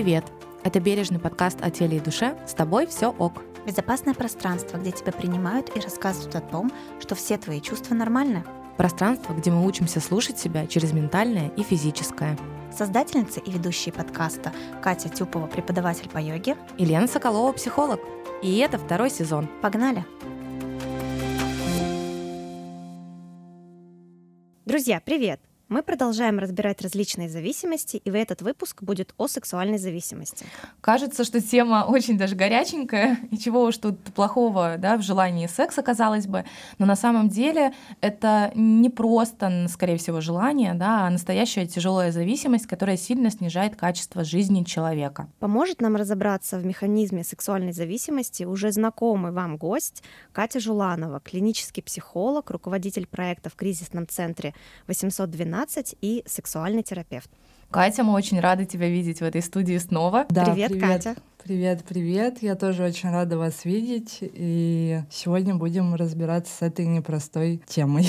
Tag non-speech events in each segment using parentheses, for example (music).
Привет! Это бережный подкаст о теле и душе. С тобой все ок. Безопасное пространство, где тебя принимают и рассказывают о том, что все твои чувства нормальны. Пространство, где мы учимся слушать себя через ментальное и физическое. Создательница и ведущая подкаста Катя Тюпова, преподаватель по йоге. И Лена Соколова, психолог. И это второй сезон. Погнали! Друзья, привет! Мы продолжаем разбирать различные зависимости, и в этот выпуск будет о сексуальной зависимости. Кажется, что тема очень даже горяченькая, и чего уж тут плохого да, в желании секса, казалось бы. Но на самом деле это не просто, скорее всего, желание, да, а настоящая тяжелая зависимость, которая сильно снижает качество жизни человека. Поможет нам разобраться в механизме сексуальной зависимости уже знакомый вам гость Катя Жуланова, клинический психолог, руководитель проекта в кризисном центре 812 12 и сексуальный терапевт. Катя, мы очень рады тебя видеть в этой студии снова. Да, привет, привет, Катя. Привет, привет. Я тоже очень рада вас видеть. И сегодня будем разбираться с этой непростой темой.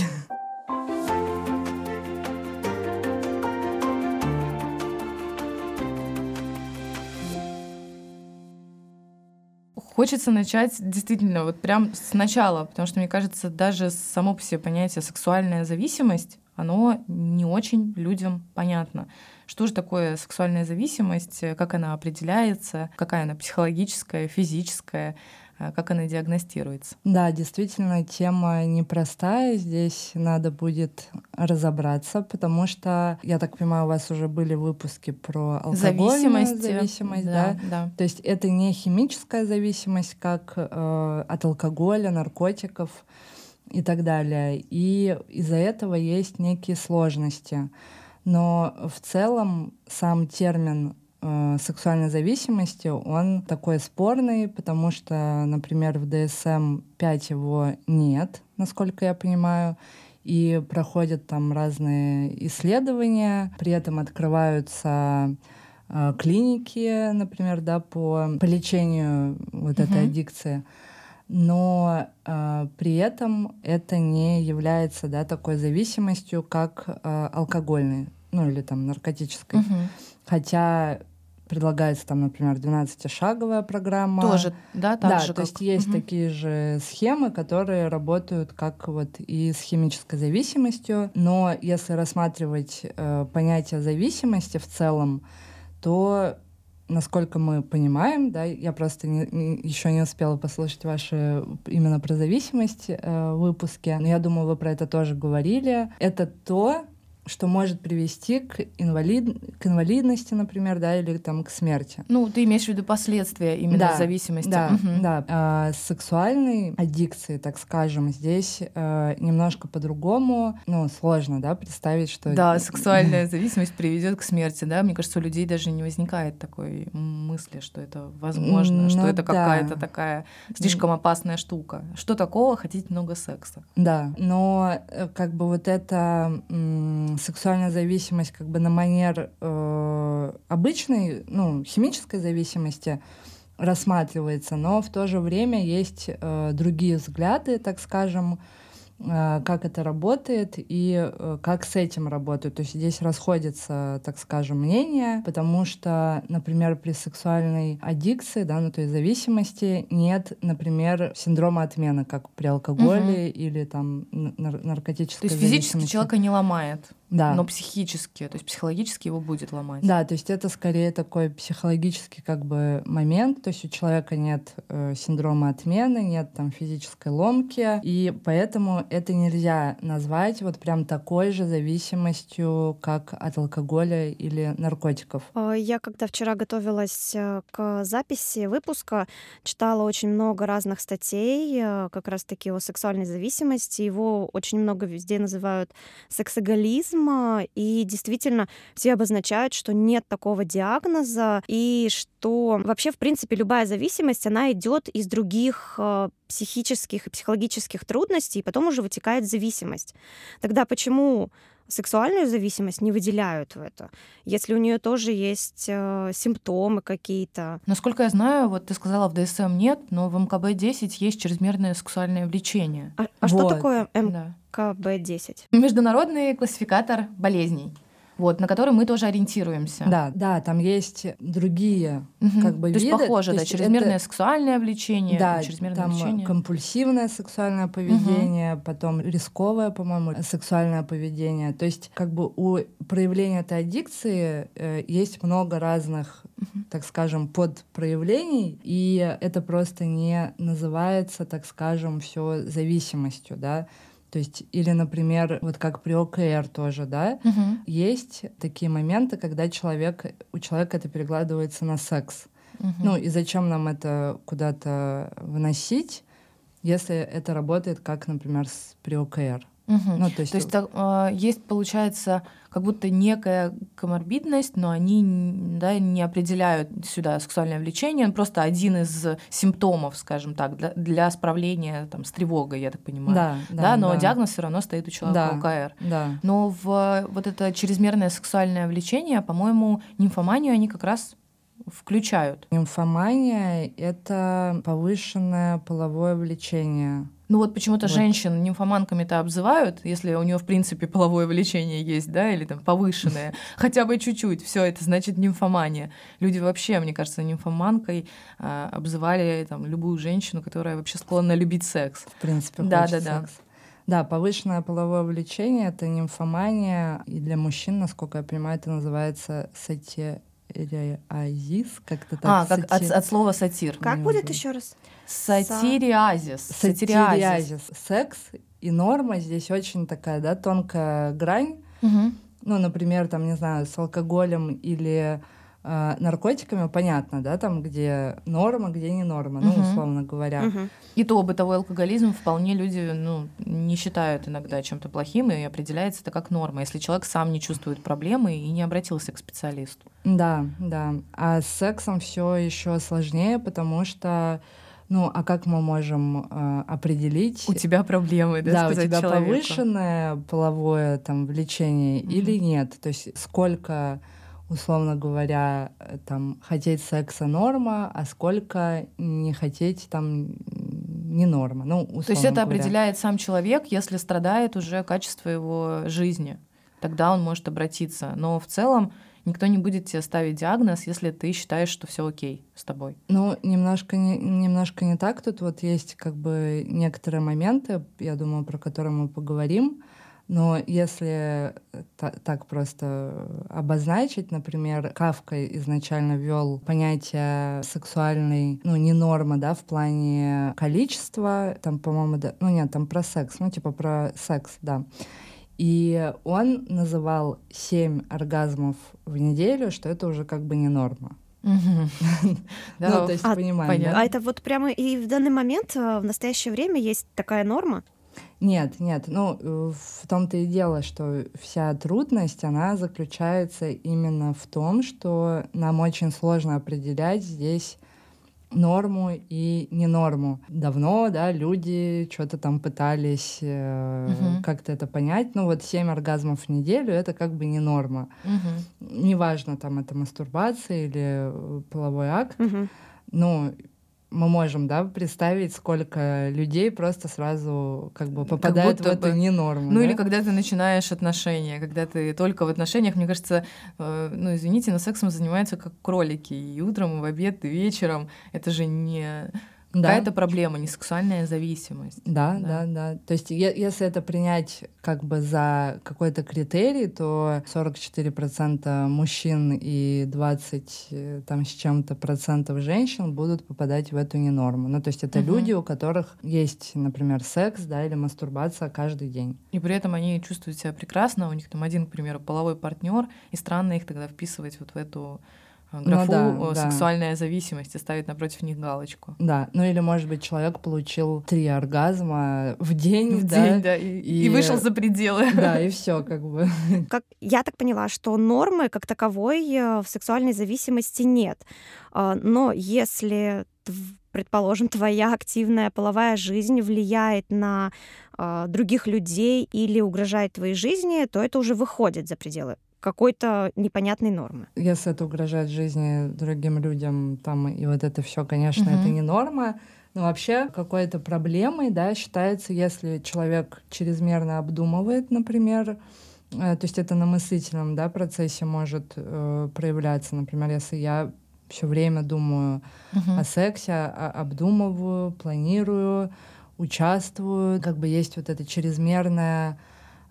Хочется начать действительно вот прям сначала, потому что, мне кажется, даже само по себе понятие сексуальная зависимость оно не очень людям понятно. Что же такое сексуальная зависимость, как она определяется, какая она психологическая, физическая, э, как она диагностируется. Да, действительно, тема непростая. Здесь надо будет разобраться, потому что, я так понимаю, у вас уже были выпуски про алкогольную зависимость, зависимость да, да? да. То есть это не химическая зависимость, как э, от алкоголя, наркотиков, и так далее. И из-за этого есть некие сложности. Но в целом сам термин э, сексуальной зависимости, он такой спорный, потому что, например, в DSM-5 его нет, насколько я понимаю, и проходят там разные исследования, при этом открываются э, клиники, например, да, по, по лечению вот uh-huh. этой аддикции но э, при этом это не является да, такой зависимостью, как э, алкогольной, ну или там наркотической. Угу. Хотя предлагается там, например, 12-шаговая программа. Тоже, да, так да, же. то как... есть есть угу. такие же схемы, которые работают как вот и с химической зависимостью, но если рассматривать э, понятие зависимости в целом, то насколько мы понимаем, да, я просто не, не, еще не успела послушать ваши именно про зависимость э, выпуски, но я думаю, вы про это тоже говорили. Это то, что может привести к, инвалид... к инвалидности, например, да, или там к смерти. Ну, ты имеешь в виду последствия именно да, зависимости. Да, угу. да. А, сексуальной аддикции, так скажем, здесь а, немножко по-другому, ну, сложно, да, представить, что... Да, сексуальная (clears throat) зависимость приведет к смерти, да, мне кажется, у людей даже не возникает такой мысли, что это возможно, ну, что это да. какая-то такая слишком опасная штука. Что такого хотеть много секса? Да, но э, как бы вот это сексуальная зависимость как бы на манер э, обычной, ну, химической зависимости рассматривается, но в то же время есть э, другие взгляды, так скажем, Э, как это работает и э, как с этим работают. То есть здесь расходятся, так скажем, мнения, потому что, например, при сексуальной аддикции, да, ну то есть зависимости, нет, например, синдрома отмены, как при алкоголе угу. или там нар- наркотической То есть физически человека не ломает? Да. но психически, то есть психологически его будет ломать. Да, то есть это скорее такой психологический как бы момент, то есть у человека нет э, синдрома отмены, нет там физической ломки, и поэтому это нельзя назвать вот прям такой же зависимостью, как от алкоголя или наркотиков. А, я когда вчера готовилась э, к записи выпуска, читала очень много разных статей э, как раз-таки о сексуальной зависимости. Его очень много везде называют сексоголизм, тема, и действительно все обозначают, что нет такого диагноза, и что вообще, в принципе, любая зависимость, она идет из других э, психических и психологических трудностей, и потом уже вытекает зависимость. Тогда почему сексуальную зависимость не выделяют в это, если у нее тоже есть э, симптомы какие-то. Насколько я знаю, вот ты сказала, в ДСМ нет, но в МКБ-10 есть чрезмерное сексуальное влечение. А, а вот. что такое МКБ-10? Международный классификатор болезней. Вот, на который мы тоже ориентируемся. Да, да, там есть другие угу. как бы То виды. есть похоже, То да, чрезмерное это... сексуальное влечение, да, чрезмерное там влечение. компульсивное сексуальное поведение, угу. потом рисковое, по-моему, сексуальное поведение. То есть как бы у проявления этой аддикции э, есть много разных, угу. так скажем, подпроявлений, и это просто не называется, так скажем, все зависимостью, да. То есть, или, например, вот как при ОКР тоже, да, угу. есть такие моменты, когда человек, у человека это перекладывается на секс. Угу. Ну и зачем нам это куда-то выносить, если это работает как, например, с, при ОКР? Угу. Ну, то есть, то есть так, э, есть, получается, как будто некая коморбидность, но они да, не определяют сюда сексуальное влечение, он просто один из симптомов, скажем так, для, для справления там, с тревогой, я так понимаю. Да, да, да но да. диагноз все равно стоит у человека да, ОКР. Да. Но в вот это чрезмерное сексуальное влечение, по-моему, нимфоманию они как раз включают. Нимфомания — это повышенное половое влечение. Ну вот почему-то вот. женщин нимфоманками-то обзывают, если у нее в принципе половое влечение есть, да, или там повышенное, (laughs) хотя бы чуть-чуть, все это значит нимфомания. Люди вообще, мне кажется, нимфоманкой а, обзывали там любую женщину, которая вообще склонна любить секс. В принципе, да, да, да. Да, повышенное половое влечение — это нимфомания, и для мужчин, насколько я понимаю, это называется сати сатириазис, как-то так. А, как от, от слова сатир. Как Мне будет еще раз? Сатириазис. Сатириазис. Секс и норма здесь очень такая, да, тонкая грань. Угу. Ну, например, там, не знаю, с алкоголем или э, наркотиками понятно, да, там, где норма, где не норма, угу. ну, условно говоря. Угу. И то бытовой алкоголизм вполне люди, ну, не считают иногда чем-то плохим, и определяется это как норма, если человек сам не чувствует проблемы и не обратился к специалисту. Да, да. А с сексом все еще сложнее, потому что ну, а как мы можем э, определить? У тебя проблемы, да, да у тебя человеку. повышенное половое там влечение mm-hmm. или нет? То есть сколько условно говоря, там хотеть секса норма, а сколько не хотеть там не норма. Ну, То есть это говоря. определяет сам человек, если страдает уже качество его жизни. Тогда он может обратиться. Но в целом никто не будет тебе ставить диагноз, если ты считаешь, что все окей с тобой. Ну, немножко не, немножко не так. Тут вот есть как бы некоторые моменты, я думаю, про которые мы поговорим. Но если так просто обозначить, например, Кавка изначально ввел понятие сексуальной, ну, не норма, да, в плане количества, там, по-моему, да, ну, нет, там про секс, ну, типа про секс, да. И он называл семь оргазмов в неделю, что это уже как бы не норма. (laughs) Ну, то есть, а, понимаем, А это вот прямо и в данный момент, э, в настоящее время есть такая норма? Нет, нет, ну э, в том-то и дело, что вся трудность, она заключается именно в том, что нам очень сложно определять здесь норму и не норму. Давно, да, люди что-то там пытались э, угу. как-то это понять. Ну вот семь оргазмов в неделю это как бы не норма. Угу. Неважно, там это мастурбация или э, половой акт. Угу. Ну, мы можем, да, представить, сколько людей просто сразу как бы попадают как в эту бы... ненорму. Ну да? или когда ты начинаешь отношения, когда ты только в отношениях, мне кажется, э, ну извините, но сексом занимаются как кролики, и утром, и в обед, и вечером. Это же не да. Какая-то проблема, не сексуальная зависимость. Да, да, да, да. То есть если это принять как бы за какой-то критерий, то 44% мужчин и 20 э, там с чем-то процентов женщин будут попадать в эту ненорму. Ну то есть это угу. люди, у которых есть, например, секс, да, или мастурбация каждый день. И при этом они чувствуют себя прекрасно, у них там один, к примеру, половой партнер, и странно их тогда вписывать вот в эту графу ну, да, «сексуальная да. зависимость» и ставить напротив них галочку. Да, ну или, может быть, человек получил три оргазма в день, в да, день, да, и, и, и вышел за пределы. Да, и все как бы. (laughs) Как я так поняла, что нормы как таковой э, в сексуальной зависимости нет. А, но если предположим, твоя активная половая жизнь влияет на э, других людей или угрожает твоей жизни, то это уже выходит за пределы какой-то непонятной нормы. Если это угрожает жизни другим людям, там и вот это все, конечно, угу. это не норма. Но вообще какой-то проблемой, да, считается, если человек чрезмерно обдумывает, например, то есть это на мыслительном да, процессе может э, проявляться. Например, если я все время думаю uh-huh. о сексе, а, обдумываю, планирую, участвую, как бы есть вот это чрезмерное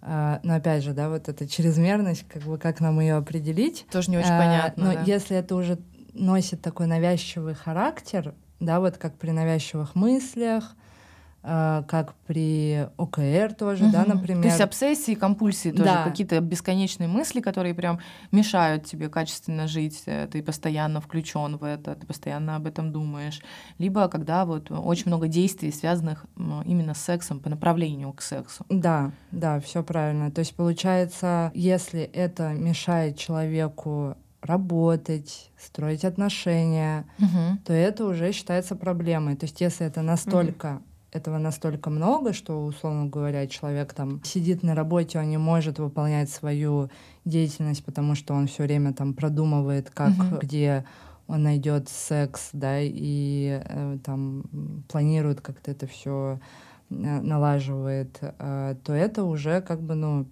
но опять же, да, вот эта чрезмерность, как бы как нам ее определить? Тоже не очень uh, понятно. Но да. если это уже носит такой навязчивый характер, да, вот как при навязчивых мыслях, а, как при ОКР тоже, угу. да, например. То есть обсессии, компульсии тоже, да. какие-то бесконечные мысли, которые прям мешают тебе качественно жить, э, ты постоянно включен в это, ты постоянно об этом думаешь. Либо когда вот очень много действий, связанных именно с сексом, по направлению к сексу. Да, да, все правильно. То есть получается, если это мешает человеку работать, строить отношения, угу. то это уже считается проблемой. То есть если это настолько этого настолько много, что, условно говоря, человек там сидит на работе, он не может выполнять свою деятельность, потому что он все время там продумывает, как, uh-huh. где он найдет секс, да, и э, там планирует как-то это все э, налаживает, э, то это уже как бы, ну,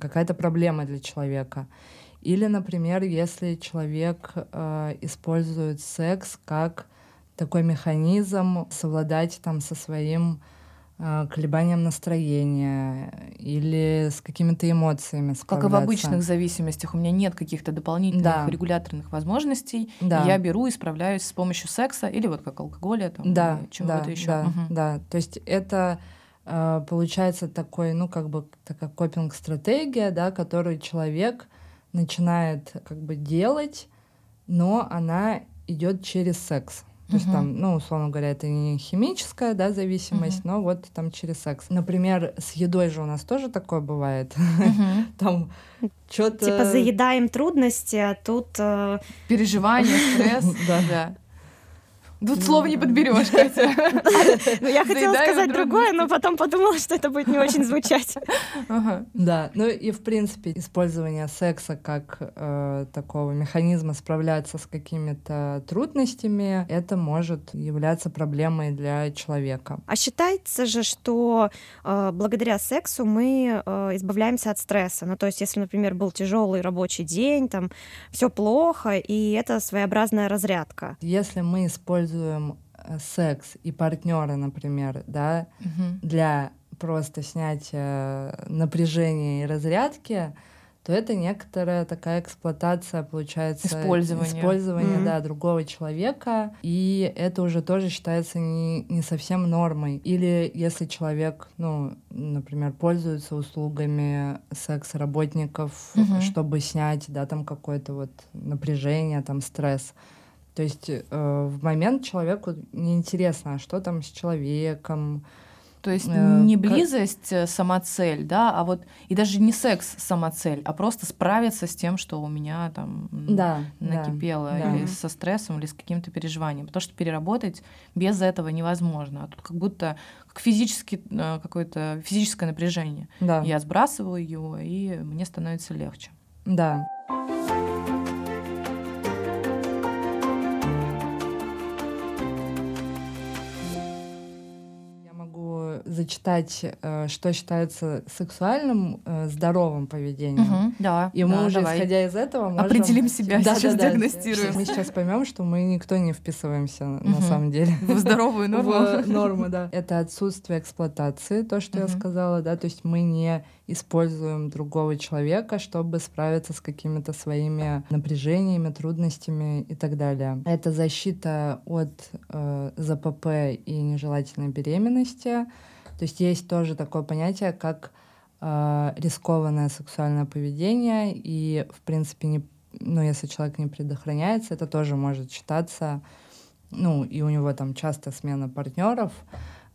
какая-то проблема для человека. Или, например, если человек э, использует секс как такой механизм совладать там со своим э, колебанием настроения или с какими-то эмоциями Как и в обычных зависимостях. У меня нет каких-то дополнительных да. регуляторных возможностей. Да. Я беру и справляюсь с помощью секса или вот как алкоголя, там, да, чего-то да, еще. Да, угу. да, то есть это э, получается такой, ну, как бы такая копинг-стратегия, да, которую человек начинает как бы делать, но она идет через секс. То есть там, ну, условно говоря, это не химическая, да, зависимость, но вот там через секс. Например, с едой же у нас тоже такое бывает. (laughs) Там что-то... Типа заедаем трудности, а тут... Э, Переживания, (laughs) стресс. Да. Тут слова не подберешь, Катя. Ну, я хотела сказать другое, но потом подумала, что это будет не очень звучать. Да, ну и в принципе использование секса как э, такого механизма справляться с какими-то трудностями, это может являться проблемой для человека. А считается же, что э, благодаря сексу мы э, избавляемся от стресса. Ну то есть, если, например, был тяжелый рабочий день, там все плохо, и это своеобразная разрядка. Если мы используем используем э, секс и партнера, например, да, угу. для просто снятия напряжения и разрядки, то это некоторая такая эксплуатация, получается, использование, использование mm-hmm. да, другого человека, и это уже тоже считается не, не совсем нормой. Или если человек, ну, например, пользуется услугами секс-работников, mm-hmm. чтобы снять, да, там какое-то вот напряжение, там стресс, то есть э, в момент человеку неинтересно, а что там с человеком. То есть э, не близость как... Э, самоцель, да, а вот и даже не секс самоцель, а просто справиться с тем, что у меня там да, накипело да, или да. со стрессом, или с каким-то переживанием. Потому что переработать без этого невозможно. А тут как будто как физически, э, какое-то физическое напряжение. Да. Я сбрасываю его, и мне становится легче. Да. Зачитать, э, что считается сексуальным э, здоровым поведением. Угу, да. И мы да, уже, давай. исходя из этого, можем... определим себя, да, сейчас да, диагностируем. Мы сейчас поймем, что мы никто не вписываемся угу. на самом деле. В здоровую (laughs) норму. В норму, да. Это отсутствие эксплуатации, то, что я сказала, да, то есть мы не используем другого человека, чтобы справиться с какими-то своими напряжениями, трудностями и так далее. Это защита от э, ЗПП и нежелательной беременности. То есть есть тоже такое понятие, как э, рискованное сексуальное поведение, и, в принципе, не, ну, если человек не предохраняется, это тоже может считаться, ну, и у него там часто смена партнеров,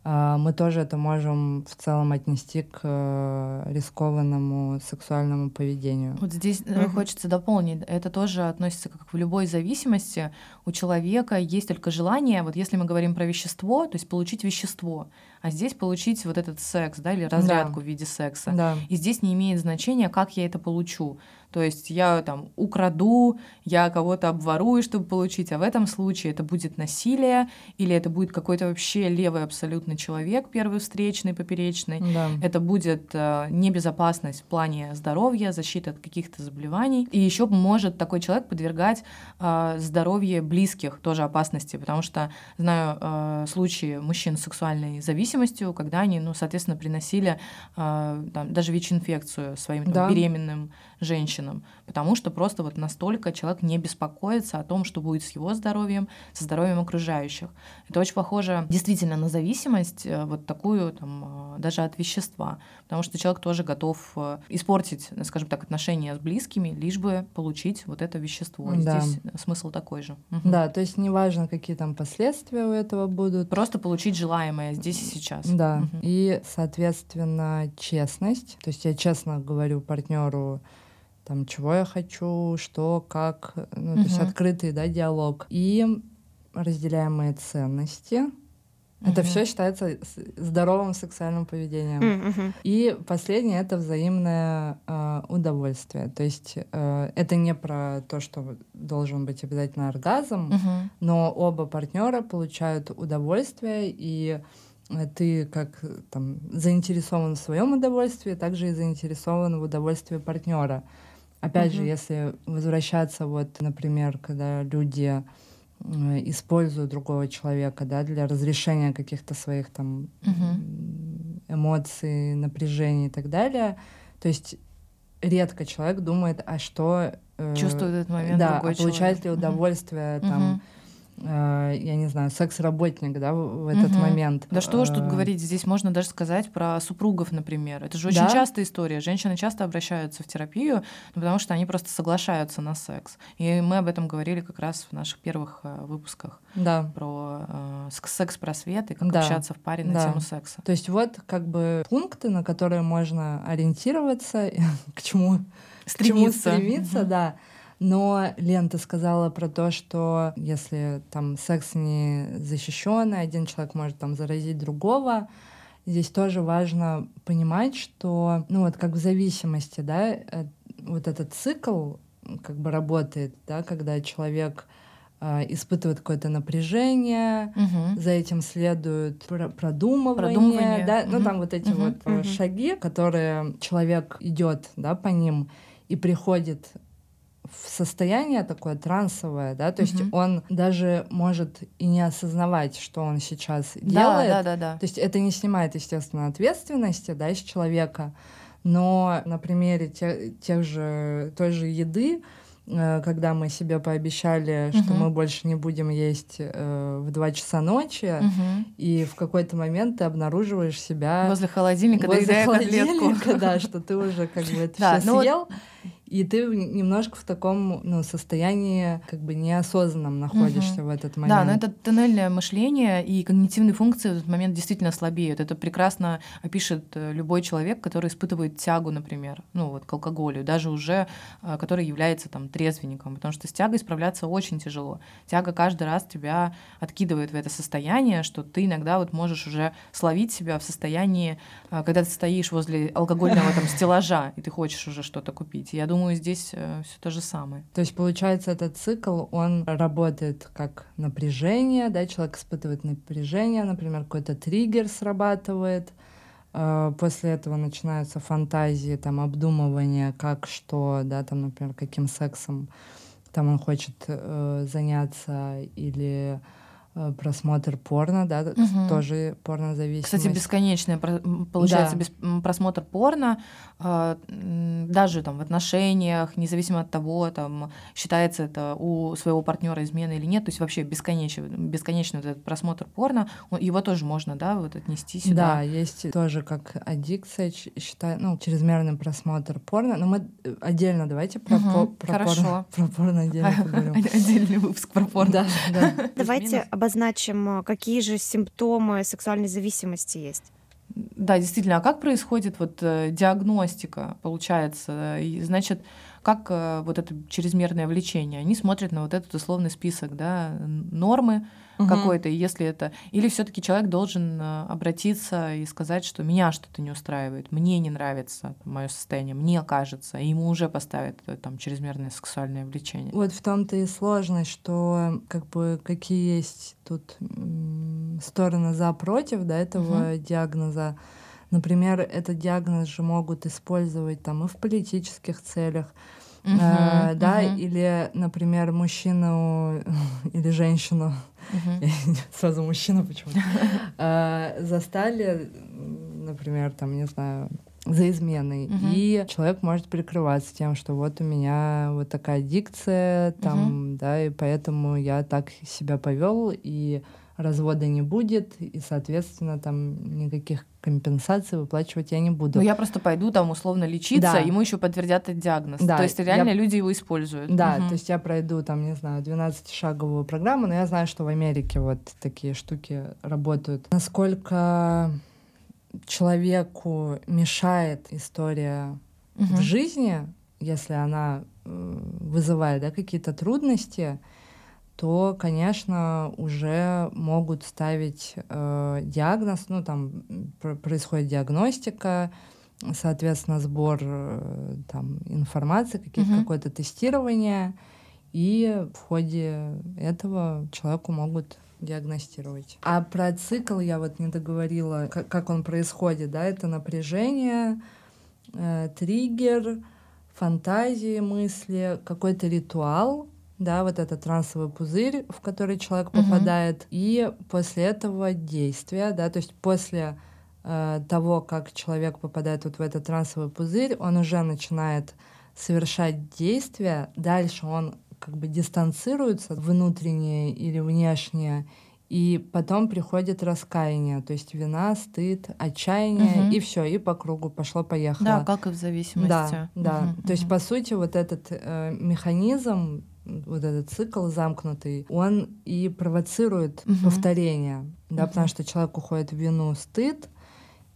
мы тоже это можем в целом отнести к э, рискованному сексуальному поведению. Вот здесь uh-huh. хочется дополнить, это тоже относится как в любой зависимости. У человека есть только желание, вот если мы говорим про вещество, то есть получить вещество, а здесь получить вот этот секс, да, или разрядку да. в виде секса. Да. И здесь не имеет значения, как я это получу. То есть я там украду, я кого-то обворую, чтобы получить, а в этом случае это будет насилие или это будет какой-то вообще левый абсолютно человек, первый встречный, поперечный. Да. Это будет э, небезопасность в плане здоровья, защиты от каких-то заболеваний. И еще может такой человек подвергать э, здоровье близких тоже опасности, потому что знаю э, случаи мужчин с сексуальной зависимостью, когда они, ну, соответственно, приносили э, там, даже ВИЧ-инфекцию своим там, да. беременным женщинам, потому что просто вот настолько человек не беспокоится о том, что будет с его здоровьем, со здоровьем окружающих. Это очень похоже действительно на зависимость, э, вот такую там, э, даже от вещества, потому что человек тоже готов э, испортить, скажем так, отношения с близкими, лишь бы получить вот это вещество. Да. Здесь смысл такой же. Угу. Да, то есть неважно, какие там последствия у этого будут. Просто получить желаемое здесь и сейчас. Да, угу. и, соответственно, честность. То есть я честно говорю партнеру, там, чего я хочу, что, как, ну, угу. то есть открытый, да, диалог. И разделяемые ценности. Угу. Это все считается здоровым сексуальным поведением. Угу. И последнее это взаимное э, удовольствие. То есть э, это не про то, что должен быть обязательно оргазм, угу. но оба партнера получают удовольствие и э, ты как там заинтересован в своем удовольствии, также и заинтересован в удовольствии партнера. Опять угу. же, если возвращаться вот, например, когда люди э, используют другого человека, да, для разрешения каких-то своих там угу. эмоций, напряжений и так далее, то есть редко человек думает, а что э, чувствует этот момент да, другой а получает ли удовольствие угу. там Э, я не знаю, секс-работник, да, в этот угу. момент. Да что уж тут э, говорить, здесь можно даже сказать про супругов, например. Это же очень да? частая история. Женщины часто обращаются в терапию, ну, потому что они просто соглашаются на секс. И мы об этом говорили как раз в наших первых э, выпусках да. про э, секс-просвет и как да. общаться в паре на да. тему секса. То есть вот как бы пункты, на которые можно ориентироваться, (laughs) к чему стремиться, к чему стремиться угу. да. Но Лента сказала про то, что если там секс не защищенный, один человек может там заразить другого, здесь тоже важно понимать, что, ну вот как в зависимости, да, э, вот этот цикл как бы работает, да, когда человек э, испытывает какое-то напряжение, угу. за этим следует продумывание, продумывание. да, угу. ну там вот эти угу. вот угу. шаги, которые человек идет, да, по ним и приходит в состояние такое трансовое, да, то есть он даже может и не осознавать, что он сейчас да, делает. Да, да, да. То есть это не снимает, естественно, ответственности, да, из человека, но на примере тех, тех же той же еды, э, когда мы себе пообещали, uh-huh. что мы больше не будем есть э, в 2 часа ночи, uh-huh. и в какой-то момент ты обнаруживаешь себя возле холодильника, возле холодильника, да, что ты уже как бы это (laughs) все ну съел. И ты немножко в таком ну, состоянии как бы неосознанном находишься угу. в этот момент. Да, но это тоннельное мышление и когнитивные функции в этот момент действительно слабеют. Это прекрасно опишет э, любой человек, который испытывает тягу, например, ну вот к алкоголю, даже уже э, который является там трезвенником, потому что с тягой справляться очень тяжело. Тяга каждый раз тебя откидывает в это состояние, что ты иногда вот можешь уже словить себя в состоянии, э, когда ты стоишь возле алкогольного там стеллажа, и ты хочешь уже что-то купить. Я думаю, здесь э, все то же самое. То есть, получается, этот цикл, он работает как напряжение, да, человек испытывает напряжение, например, какой-то триггер срабатывает, э, после этого начинаются фантазии, там, обдумывание, как, что, да, там, например, каким сексом там он хочет э, заняться или просмотр порно, да, угу. тоже порнозависимость. Кстати, бесконечная получается да. без, просмотр порно, э, даже там в отношениях, независимо от того, там считается это у своего партнера измена или нет, то есть вообще бесконечный, бесконечный вот этот просмотр порно, его тоже можно, да, вот отнести сюда. Да, есть тоже как аддикция, считаю, ну чрезмерный просмотр порно, но мы отдельно давайте про, угу, про, Хорошо. порно, про порно отдельно поговорим. (laughs) Отдельный выпуск про порно. Да, да. Давайте об обозначим, какие же симптомы сексуальной зависимости есть? Да, действительно, а как происходит вот э, диагностика, получается? И, значит, как э, вот это чрезмерное влечение? Они смотрят на вот этот условный список, да, нормы, угу. какой-то, если это... Или все таки человек должен э, обратиться и сказать, что меня что-то не устраивает, мне не нравится мое состояние, мне кажется, и ему уже поставят э, там чрезмерное сексуальное влечение. Вот в том-то и сложность, что как бы какие есть тут стороны за против да, этого угу. диагноза. Например, этот диагноз же могут использовать там и в политических целях, Uh-huh, э, да, uh-huh. или, например, мужчину (laughs) или женщину, uh-huh. сразу мужчина почему-то, (laughs) э, застали, например, там, не знаю, за изменой. Uh-huh. И человек может прикрываться тем, что вот у меня вот такая дикция, там, uh-huh. да, и поэтому я так себя повел, и развода не будет, и, соответственно, там никаких компенсаций выплачивать я не буду. Ну, я просто пойду там условно лечиться, да. ему еще подтвердят этот диагноз. Да, то есть реально я... люди его используют. Да, угу. то есть я пройду там, не знаю, 12-шаговую программу, но я знаю, что в Америке вот такие штуки работают. Насколько человеку мешает история угу. в жизни, если она э, вызывает да, какие-то трудности, то, конечно, уже могут ставить э, диагноз, ну там пр- происходит диагностика, соответственно, сбор э, там информации, какие-то угу. какое-то тестирование, и в ходе этого человеку могут диагностировать. А про цикл я вот не договорила, как, как он происходит, да, это напряжение, э, триггер, фантазии, мысли, какой-то ритуал, да, вот этот трансовый пузырь, в который человек попадает, угу. и после этого действия, да, то есть после э, того, как человек попадает вот в этот трансовый пузырь, он уже начинает совершать действия, дальше он как бы дистанцируется внутреннее или внешнее, и потом приходит раскаяние, то есть вина, стыд, отчаяние, угу. и все, и по кругу пошло-поехало. Да, как и в зависимости. Да, да. Угу, то есть, по сути, вот этот э, механизм вот этот цикл замкнутый, он и провоцирует угу. повторение, да, угу. потому что человек уходит в вину, стыд,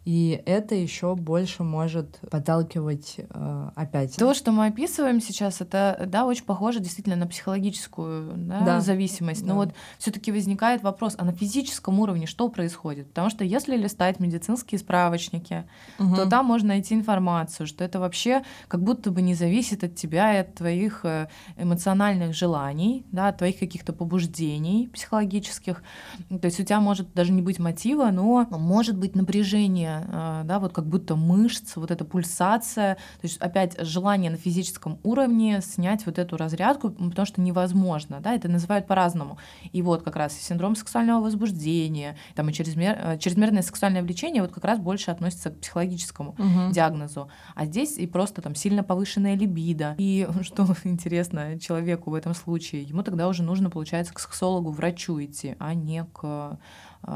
и это еще больше может подталкивать э, опять. То, что мы описываем сейчас, это да, очень похоже действительно на психологическую да, да. зависимость. Но вот все-таки возникает вопрос, а на физическом уровне что происходит? Потому что если листать медицинские справочники, угу. то там можно найти информацию, что это вообще как будто бы не зависит от тебя и от твоих э, эмоциональных желаний, да, от твоих каких-то побуждений психологических. То есть у тебя может даже не быть мотива, но может быть напряжение а, да, вот как будто мышц, вот эта пульсация, то есть опять желание на физическом уровне снять вот эту разрядку, потому что невозможно, да, это называют по-разному. И вот как раз синдром сексуального возбуждения, там и чрезмер, э, чрезмерное сексуальное влечение вот как раз больше относится к психологическому угу. диагнозу. А здесь и просто там сильно повышенная либидо. И (laughs) что интересно человеку в этом случае, ему тогда уже нужно, получается, к сексологу, врачу идти, а не к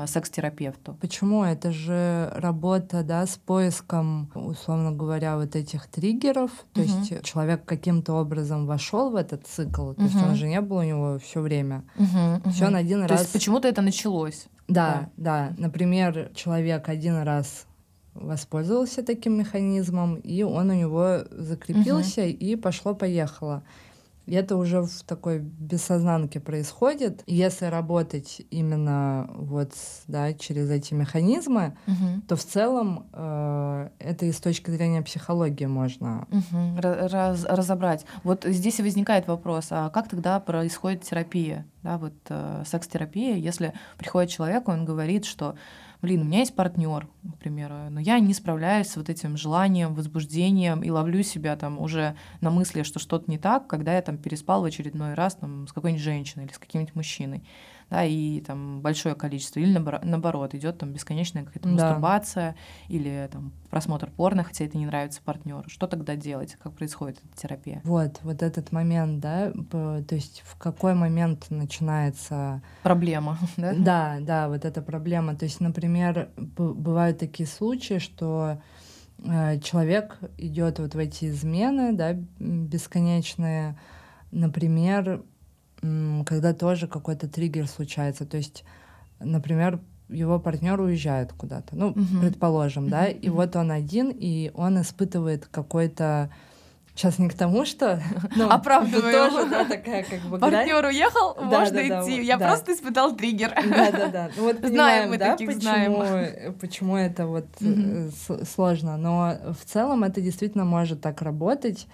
секс-терапевту. Почему? Это же работа да, с поиском, условно говоря, вот этих триггеров. То угу. есть человек каким-то образом вошел в этот цикл, то угу. есть он же не был у него все время. Угу, все он один то раз. То есть почему-то это началось. Да, да, да. Например, человек один раз воспользовался таким механизмом, и он у него закрепился, угу. и пошло-поехало. Это уже в такой бессознанке происходит. если работать именно вот да, через эти механизмы, угу. то в целом э, это и с точки зрения психологии можно угу. Раз, разобрать. Вот здесь и возникает вопрос, а как тогда происходит терапия? Да, вот э, секс-терапия, если приходит человек, он говорит, что блин, у меня есть партнер, к примеру, но я не справляюсь с вот этим желанием, возбуждением и ловлю себя там уже на мысли, что что-то не так, когда я там переспал в очередной раз там, с какой-нибудь женщиной или с каким-нибудь мужчиной да, и там большое количество, или наоборот, идет там бесконечная какая-то да. мастурбация или там просмотр порно, хотя это не нравится партнеру. Что тогда делать? Как происходит эта терапия? Вот, вот этот момент, да, то есть в какой момент начинается... Проблема, (laughs) да? Да, да, вот эта проблема. То есть, например, бывают такие случаи, что э, человек идет вот в эти измены, да, бесконечные, например, когда тоже какой-то триггер случается. То есть, например, его партнер уезжает куда-то, ну, угу. предположим, да, и угу. вот он один, и он испытывает какой-то сейчас не к тому, что (laughs) ну, оправдываю. тоже, да, такая как бы Партнер уехал, да, можно да, идти. Да, Я да. просто испытал триггер. (laughs) Да, да, да. Ну, вот знаем мы да, таких, почему, знаем. (laughs) Почему это вот mm-hmm. сложно. Но в целом это действительно может так работать.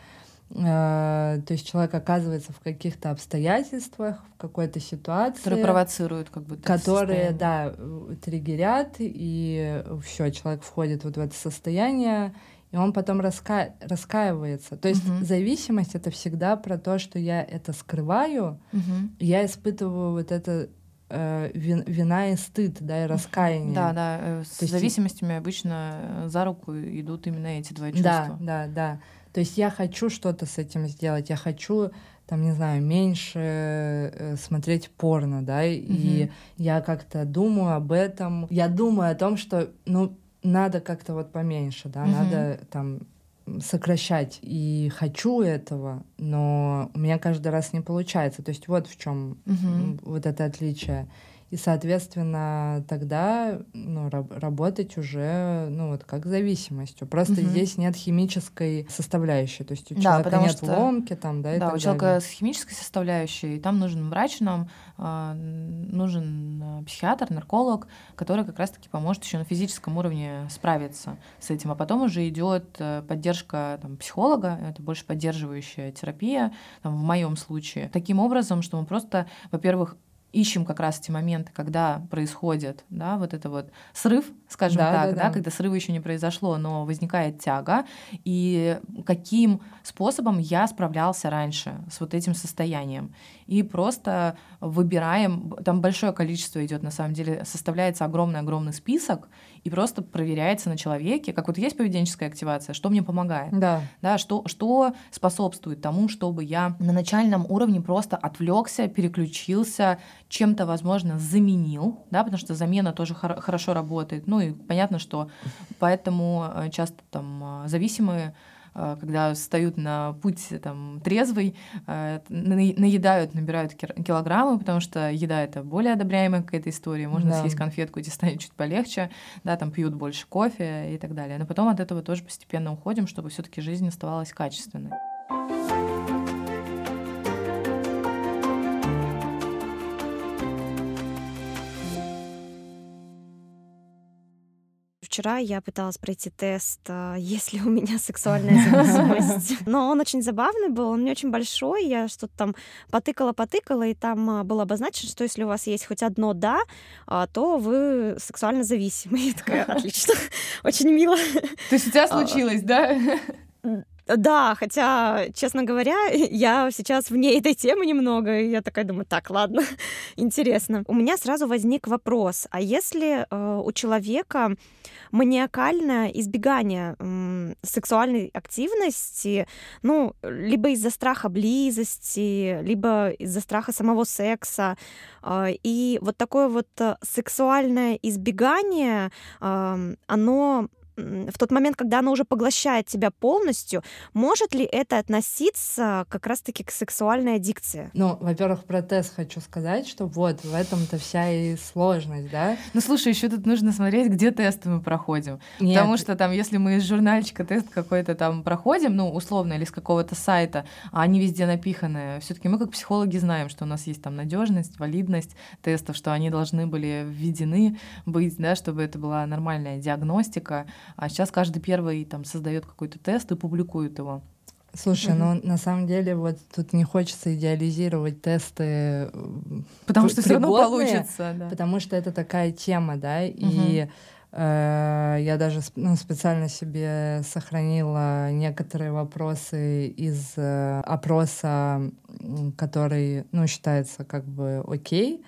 Э, то есть человек оказывается в каких-то обстоятельствах, в какой-то ситуации. Которые провоцируют как будто Которые, да, триггерят, и все, человек входит вот в это состояние, и он потом раска... раскаивается. То есть угу. зависимость это всегда про то, что я это скрываю, угу. я испытываю вот это э, вин, вина и стыд, да, и раскаяние. Да, да. Э, с есть... зависимостями обычно э, за руку идут именно эти два чувства. Да, да, да. То есть я хочу что-то с этим сделать, я хочу там, не знаю, меньше э, смотреть порно, да, и mm-hmm. я как-то думаю об этом. Я думаю о том, что, ну, надо как-то вот поменьше, да, mm-hmm. надо там сокращать. И хочу этого, но у меня каждый раз не получается. То есть вот в чем mm-hmm. вот это отличие и, соответственно, тогда ну, раб- работать уже ну, вот как зависимостью. Просто угу. здесь нет химической составляющей. То есть у да, человека нет что, ломки там, да, и Да, так у человека далее. с химической составляющей, там нужен врач нам, э, нужен а, психиатр, нарколог, который как раз-таки поможет еще на физическом уровне справиться с этим. А потом уже идет э, поддержка там, психолога, это больше поддерживающая терапия, там, в моем случае. Таким образом, что мы просто, во-первых, ищем как раз эти моменты, когда происходит, да, вот это вот срыв, скажем да, так, да, да, да, когда срыва еще не произошло, но возникает тяга, и каким способом я справлялся раньше с вот этим состоянием. И просто выбираем, там большое количество идет, на самом деле, составляется огромный-огромный список, и просто проверяется на человеке, как вот есть поведенческая активация, что мне помогает, да. Да, что, что способствует тому, чтобы я на начальном уровне просто отвлекся, переключился, чем-то, возможно, заменил, да, потому что замена тоже хор- хорошо работает. Ну и понятно, что поэтому э, часто там э, зависимые когда встают на путь там, трезвый, э, наедают, набирают килограммы, потому что еда — это более одобряемая какая-то история. Можно да. съесть конфетку, и тебе станет чуть полегче, да, там пьют больше кофе и так далее. Но потом от этого тоже постепенно уходим, чтобы все таки жизнь оставалась качественной. Вчера я пыталась пройти тест, а, есть ли у меня сексуальная зависимость. (laughs) Но он очень забавный был, он не очень большой. Я что-то там потыкала-потыкала, и там а, было обозначено, что если у вас есть хоть одно «да», а, то вы сексуально зависимы. (laughs) Я такая, отлично, (laughs) очень мило. То есть у тебя случилось, да? Да, хотя, честно говоря, (laughs) я сейчас вне этой темы немного, и я такая думаю, так, ладно, (laughs) интересно. У меня сразу возник вопрос, а если э, у человека маниакальное избегание э, сексуальной активности, ну, либо из-за страха близости, либо из-за страха самого секса, э, и вот такое вот э, сексуальное избегание, э, оно в тот момент, когда оно уже поглощает тебя полностью, может ли это относиться как раз-таки к сексуальной аддикции? Ну, во-первых, про тест хочу сказать, что вот в этом-то вся и сложность, да? Ну, слушай, еще тут нужно смотреть, где тесты мы проходим. Нет. Потому что там, если мы из журнальчика тест какой-то там проходим, ну, условно, или с какого-то сайта, а они везде напиханы, все-таки мы как психологи знаем, что у нас есть там надежность, валидность тестов, что они должны были введены быть, да, чтобы это была нормальная диагностика, а сейчас каждый первый там создает какой-то тест и публикует его. Слушай, угу. ну на самом деле вот тут не хочется идеализировать тесты. Потому что все равно получится. Да. Потому что это такая тема, да, угу. и э, я даже ну, специально себе сохранила некоторые вопросы из э, опроса, который, ну, считается как бы окей.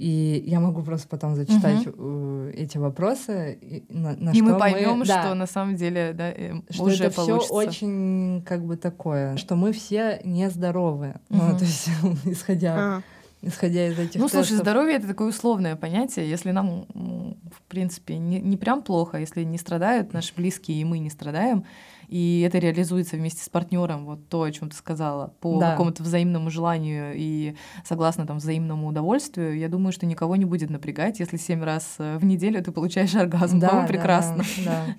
И я могу просто потом зачитать угу. эти вопросы. И, на, на и мы поймем, мы, что да, на самом деле да, что уже это получится. все очень как бы такое, что мы все нездоровы. Угу. Ну, то есть, (laughs) исходя а исходя из этих Ну, тестов. слушай, здоровье — это такое условное понятие. Если нам, в принципе, не, не прям плохо, если не страдают наши близкие, и мы не страдаем, и это реализуется вместе с партнером, вот то, о чем ты сказала, по да. какому-то взаимному желанию и согласно там взаимному удовольствию, я думаю, что никого не будет напрягать, если семь раз в неделю ты получаешь оргазм. Да, да прекрасно. Да, да.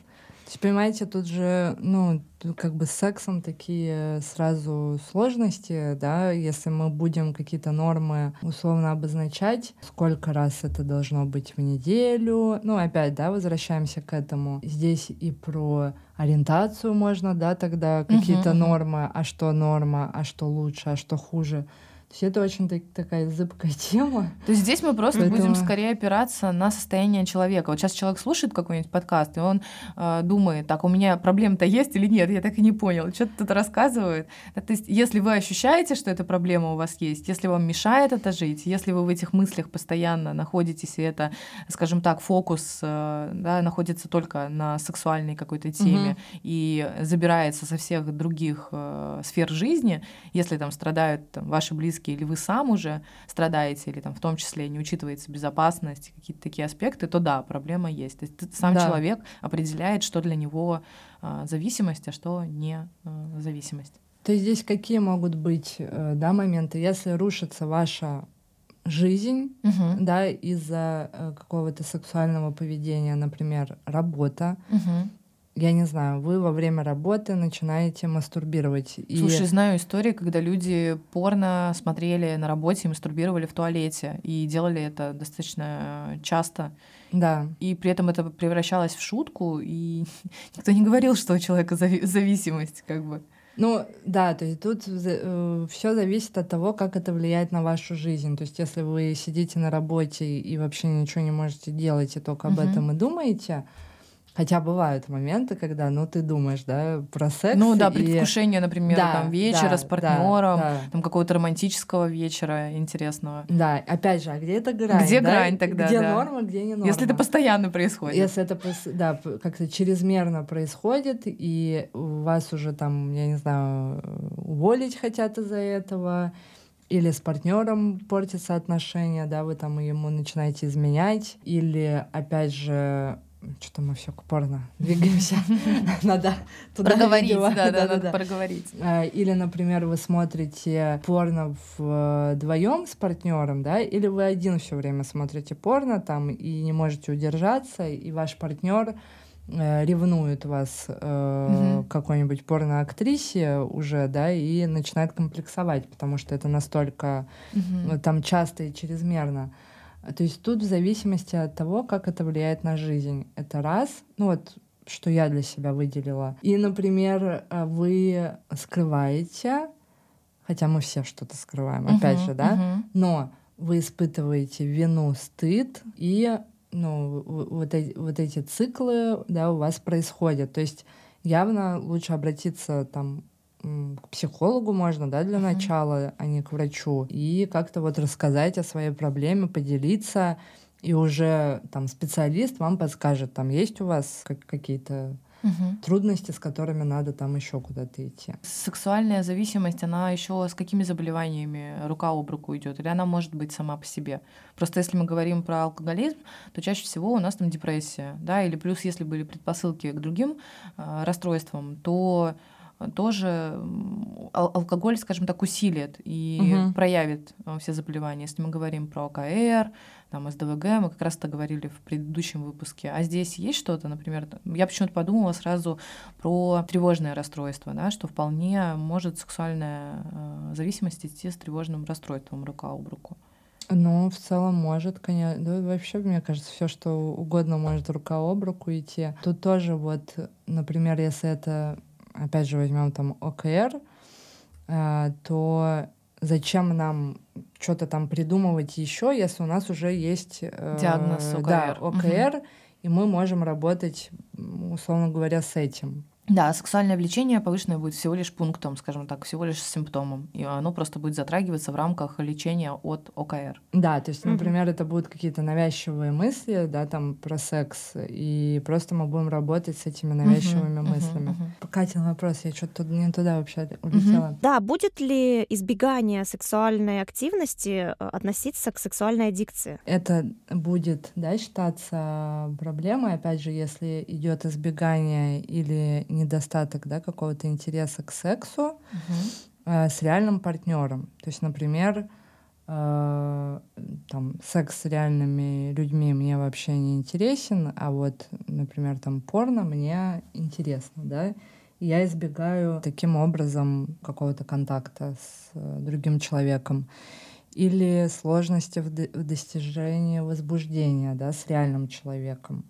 Есть, понимаете, тут же, ну, как бы с сексом такие сразу сложности, да, если мы будем какие-то нормы условно обозначать, сколько раз это должно быть в неделю, ну, опять, да, возвращаемся к этому. Здесь и про ориентацию можно, да, тогда какие-то uh-huh, нормы, а что норма, а что лучше, а что хуже. То есть это очень так, такая зыбкая (laughs) тема. То есть здесь мы просто Поэтому... будем скорее опираться на состояние человека. Вот сейчас человек слушает какой-нибудь подкаст, и он э, думает, так, у меня проблема-то есть или нет, я так и не понял, что-то тут рассказывает. То есть если вы ощущаете, что эта проблема у вас есть, если вам мешает это жить, если вы в этих мыслях постоянно находитесь, и это, скажем так, фокус э, да, находится только на сексуальной какой-то теме угу. и забирается со всех других э, сфер жизни, если там страдают там, ваши близкие близкие, или вы сам уже страдаете, или там в том числе не учитывается безопасность, какие-то такие аспекты, то да, проблема есть. То есть сам да. человек определяет, что для него э, зависимость, а что не э, зависимость. То есть здесь какие могут быть э, да, моменты, если рушится ваша жизнь, uh да, из-за э, какого-то сексуального поведения, например, работа, uh я не знаю, вы во время работы начинаете мастурбировать. Слушай, и... знаю истории, когда люди порно смотрели на работе и мастурбировали в туалете, и делали это достаточно часто. Да. И при этом это превращалось в шутку, и (laughs) никто не говорил, что у человека зависимость, как бы. Ну да, то есть тут э, все зависит от того, как это влияет на вашу жизнь. То есть если вы сидите на работе и вообще ничего не можете делать и только об uh этом и думаете, Хотя бывают моменты, когда, ну, ты думаешь, да, про секс. Ну да, предвкушение, и... например, да, там вечера да, с партнером, да, да. там какого-то романтического вечера интересного. Да, опять же, а где эта грань? Где да? грань тогда? Где да. норма, где не норма? Если это постоянно происходит. Если это, да, как-то чрезмерно происходит, и вас уже там, я не знаю, уволить хотят из-за этого, или с партнером портятся отношения, да, вы там ему начинаете изменять, или, опять же, что-то мы все порно двигаемся. (laughs) Надо туда Проговорить, да, да, надо проговорить. А, или, например, вы смотрите порно вдвоем с партнером, да, или вы один все время смотрите порно там и не можете удержаться, и ваш партнер э, ревнует вас э, какой-нибудь порно-актрисе уже, да, и начинает комплексовать, потому что это настолько э, там часто и чрезмерно. То есть тут в зависимости от того, как это влияет на жизнь. Это раз, ну вот что я для себя выделила. И, например, э, вы скрываете, хотя мы все что-то скрываем, uh-huh, опять же, да, uh-huh. но вы испытываете вину, стыд, и ну, вот, эти, вот эти циклы да, у вас происходят. То есть явно лучше обратиться там к психологу можно, да, для uh-huh. начала, а не к врачу, и как-то вот рассказать о своей проблеме, поделиться, и уже там специалист вам подскажет, там есть у вас какие-то угу. трудности, с которыми надо там еще куда-то идти. Сексуальная зависимость, она еще с какими заболеваниями рука об руку идет, или она может быть сама по себе? Просто если мы говорим про алкоголизм, то чаще всего у нас там депрессия, да, или плюс если были предпосылки к другим э, расстройствам, то тоже алкоголь, скажем так, усилит и угу. проявит э, все заболевания. Если мы говорим про ОКР, там, СДВГ, мы как раз это говорили в предыдущем выпуске. А здесь есть что-то, например, я почему-то подумала сразу про тревожное расстройство, да, что вполне может сексуальная э, зависимость идти с тревожным расстройством рука об руку. Ну, в целом может, конечно. Да, вообще, мне кажется, все, что угодно может рука об руку идти. Тут тоже вот, например, если это опять же возьмем там ОКР, э, то зачем нам что-то там придумывать еще, если у нас уже есть э, диагноз ОКР, да, ОКР угу. и мы можем работать, условно говоря, с этим. Да, сексуальное влечение повышенное будет всего лишь пунктом, скажем так, всего лишь симптомом. И оно просто будет затрагиваться в рамках лечения от ОКР. Да, то есть, например, mm-hmm. это будут какие-то навязчивые мысли, да, там про секс, и просто мы будем работать с этими навязчивыми mm-hmm. мыслями. Mm-hmm. Катин вопрос, я что-то не туда вообще улетела. Mm-hmm. Да, будет ли избегание сексуальной активности э, относиться к сексуальной аддикции? Это будет, да, считаться проблемой, опять же, если идет избегание или недостаток да, какого-то интереса к сексу uh-huh. э, с реальным партнером. То есть, например, э, там секс с реальными людьми мне вообще не интересен, а вот, например, там порно мне интересно, да. Я избегаю таким образом какого-то контакта с э, другим человеком или сложности в, в достижении возбуждения, да, с реальным человеком.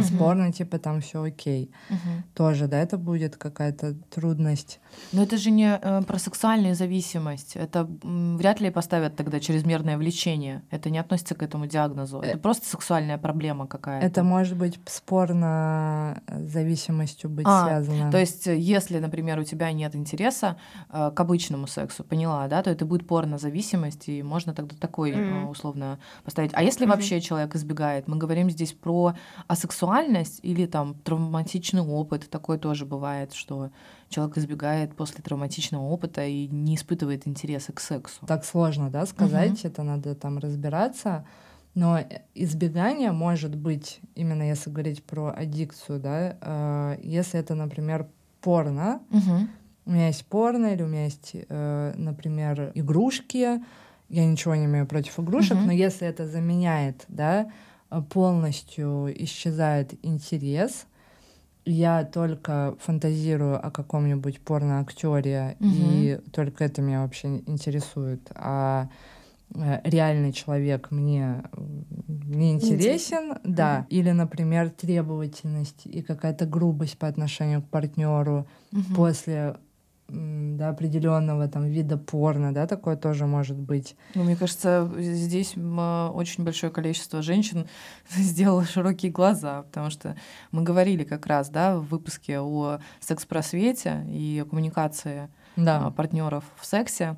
Угу. Спорно, типа, там все окей. Угу. Тоже, да, это будет какая-то трудность. Но это же не э, про сексуальную зависимость. Это м, вряд ли поставят тогда чрезмерное влечение. Это не относится к этому диагнозу. Это э, просто сексуальная проблема какая-то. Это может быть спорно зависимостью быть а, связано. То есть, если, например, у тебя нет интереса э, к обычному сексу, поняла, да, то это будет порно-зависимость, и можно тогда такой mm. э, условно поставить. А если mm-hmm. вообще человек избегает, мы говорим здесь про асексуальность сексуальность или там травматичный опыт. Такое тоже бывает, что человек избегает после травматичного опыта и не испытывает интереса к сексу. Так сложно, да, сказать, угу. это надо там разбираться. Но избегание может быть, именно если говорить про аддикцию, да, э, если это, например, порно, угу. у меня есть порно, или у меня есть, э, например, игрушки, я ничего не имею против игрушек, угу. но если это заменяет, да, Э, полностью исчезает интерес. Я только фантазирую о каком-нибудь порноактере, угу. и только это меня вообще интересует. А э, реальный человек мне не интересен, Интерес. да. Угу. Или, например, требовательность и какая-то грубость по отношению к партнеру угу. после до определенного там вида порно, да, такое тоже может быть. Ну, мне кажется, здесь очень большое количество женщин (laughs) сделало широкие глаза, потому что мы говорили как раз, да, в выпуске о секс-просвете и о коммуникации да. А, партнеров в сексе,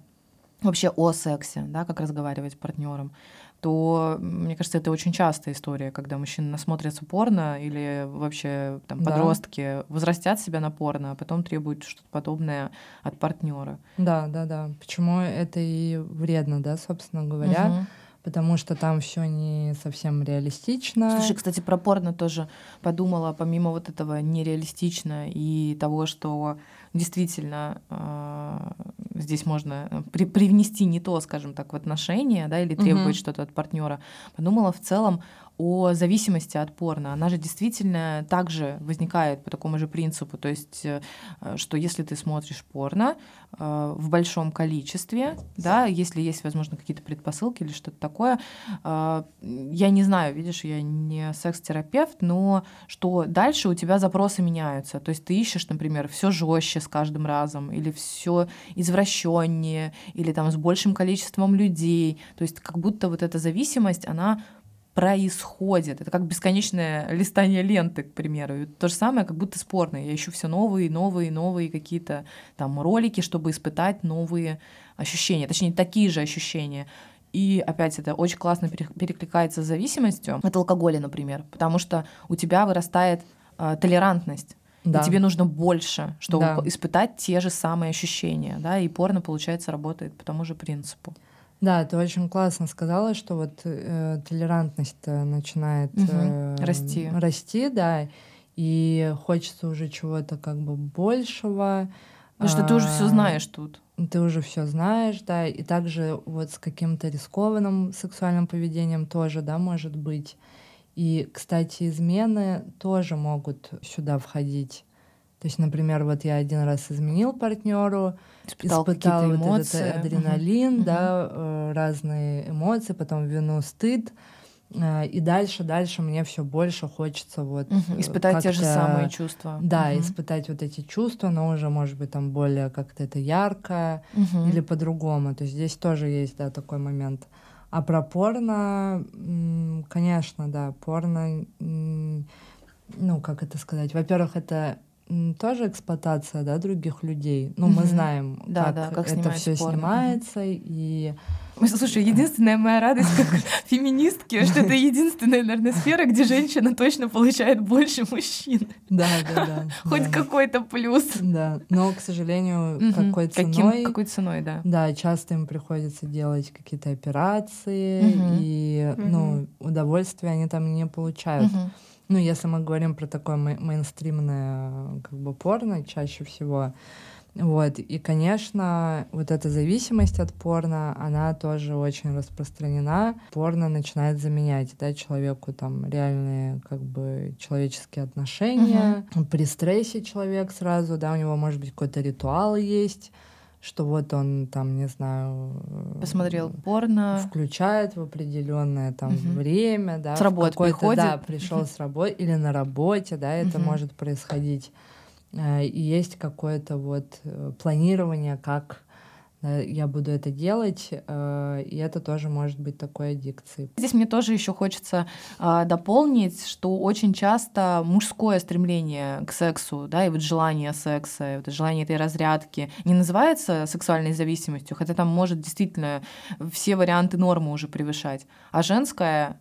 вообще о сексе, да, как разговаривать партнером то, мне кажется, это очень частая история, когда мужчины насмотрятся порно или вообще там да. подростки возрастят себя на порно, а потом требуют что-то подобное от партнера. Да, да, да. Почему это и вредно, да, собственно говоря. Угу потому что там все не совсем реалистично. Слушай, кстати, про порно тоже подумала, помимо вот этого нереалистично и того, что действительно э, здесь можно э, при, привнести не то, скажем так, в отношения, да, или требовать угу. что-то от партнера. Подумала в целом о зависимости от порно. Она же действительно также возникает по такому же принципу. То есть, э, что если ты смотришь порно э, в большом количестве, да, если есть, возможно, какие-то предпосылки или что-то такое, э, я не знаю, видишь, я не секс-терапевт, но что дальше у тебя запросы меняются. То есть ты ищешь, например, все жестче с каждым разом, или все извращеннее, или там с большим количеством людей. То есть как будто вот эта зависимость, она происходит. Это как бесконечное листание ленты, к примеру. И то же самое, как будто спорно. Я ищу все новые, новые, новые какие-то там ролики, чтобы испытать новые ощущения, точнее, такие же ощущения. И опять это очень классно перекликается с зависимостью от алкоголя, например, потому что у тебя вырастает э, толерантность. Да. И тебе нужно больше, чтобы да. испытать те же самые ощущения. Да? И порно, получается, работает по тому же принципу. Да, ты очень классно сказала, что вот э, толерантность начинает угу. э, расти. расти, да, и хочется уже чего-то как бы большего. Потому что ты уже все знаешь тут. Ты уже все знаешь, да, и также вот с каким-то рискованным сексуальным поведением тоже, да, может быть. И, кстати, измены тоже могут сюда входить. То есть, например, вот я один раз изменил партнеру, испытал, испытал вот эмоции. этот адреналин, uh-huh. да, uh разные эмоции, потом вину, стыд. Э, и дальше, дальше мне все больше хочется вот угу. испытать те же самые чувства. Да, угу. испытать вот эти чувства, но уже может быть там более как-то это ярко угу. или по-другому. То есть здесь тоже есть да такой момент. А про порно, конечно, да, порно, ну как это сказать, во-первых, это тоже эксплуатация, да, других людей. Ну, мы знаем, да, как, да, как это все снимается и Слушай, единственная моя радость как (laughs) феминистки, (laughs) что это единственная, наверное, сфера, где женщина точно получает больше мужчин. Да, да, да. (laughs) Хоть да. какой-то плюс. Да, но, к сожалению, угу. какой ценой... Каким, какой ценой, да. Да, часто им приходится делать какие-то операции, угу. и, угу. ну, удовольствия они там не получают. Угу. Ну, если мы говорим про такое мейнстримное как бы порно, чаще всего Вот. И, конечно, вот эта зависимость от порно, она тоже очень распространена. Порно начинает заменять да, человеку там реальные как бы человеческие отношения. Угу. При стрессе человек сразу, да, у него может быть какой-то ритуал есть, что вот он там, не знаю, посмотрел порно, включает в определенное там угу. время, да, с работы приходит, да, пришел с работы или на работе, да, это угу. может происходить, э, и есть какое-то вот э, планирование, как я буду это делать, э, и это тоже может быть такой аддикцией. Здесь мне тоже еще хочется а, дополнить, что очень часто мужское стремление к сексу, да, и вот желание секса, вот желание этой разрядки не называется сексуальной зависимостью, хотя там может действительно все варианты нормы уже превышать, а женское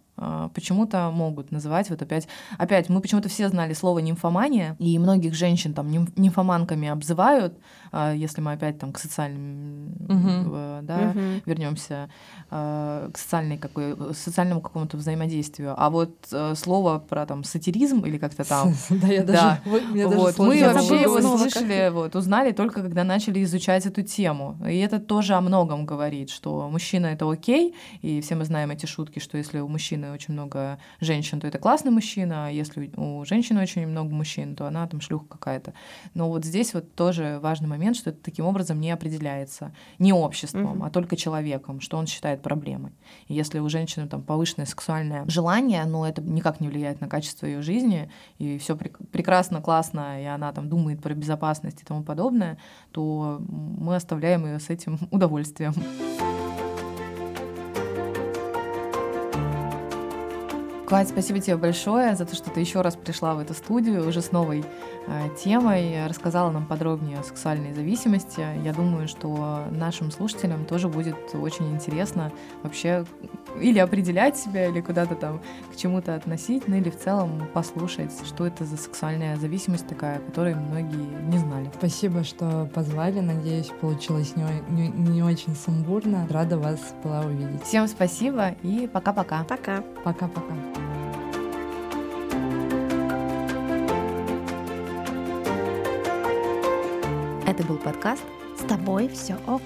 почему-то могут называть вот опять... Опять, мы почему-то все знали слово нимфомания, и многих женщин там нимфоманками обзывают, а, если мы опять там к социальным, uh-huh. да, uh-huh. вернемся к социальной какой, социальному какому-то взаимодействию. А вот э, слово про там сатиризм или как-то там... (laughs) Да, я даже... (laughs) Вот, мы вообще его слышали, вот, узнали только когда начали изучать эту тему. И это тоже о многом говорит, что мужчина — это окей, и все мы знаем эти шутки, что если у мужчины очень много женщин, то это классный мужчина, а если у женщины очень много мужчин, то она там шлюха какая-то. Но вот здесь вот тоже важный момент, что это таким образом не определяется не обществом, uh-huh. а только человеком, что он считает проблемой. И если у женщины там повышенное сексуальное желание, но это никак не влияет на качество ее жизни, и все прек- прекрасно, классно, и она там думает про безопасность и тому подобное, то мы оставляем ее с этим (laughs) удовольствием. Кать, спасибо тебе большое за то, что ты еще раз пришла в эту студию уже с новой темой, рассказала нам подробнее о сексуальной зависимости. Я думаю, что нашим слушателям тоже будет очень интересно вообще или определять себя, или куда-то там к чему-то относить, ну или в целом послушать, что это за сексуальная зависимость такая, которой многие не знали. Спасибо, что позвали. Надеюсь, получилось не, не, не очень сумбурно. Рада вас была увидеть. Всем спасибо и пока-пока. Пока. Пока-пока. Это был подкаст «С тобой все ок».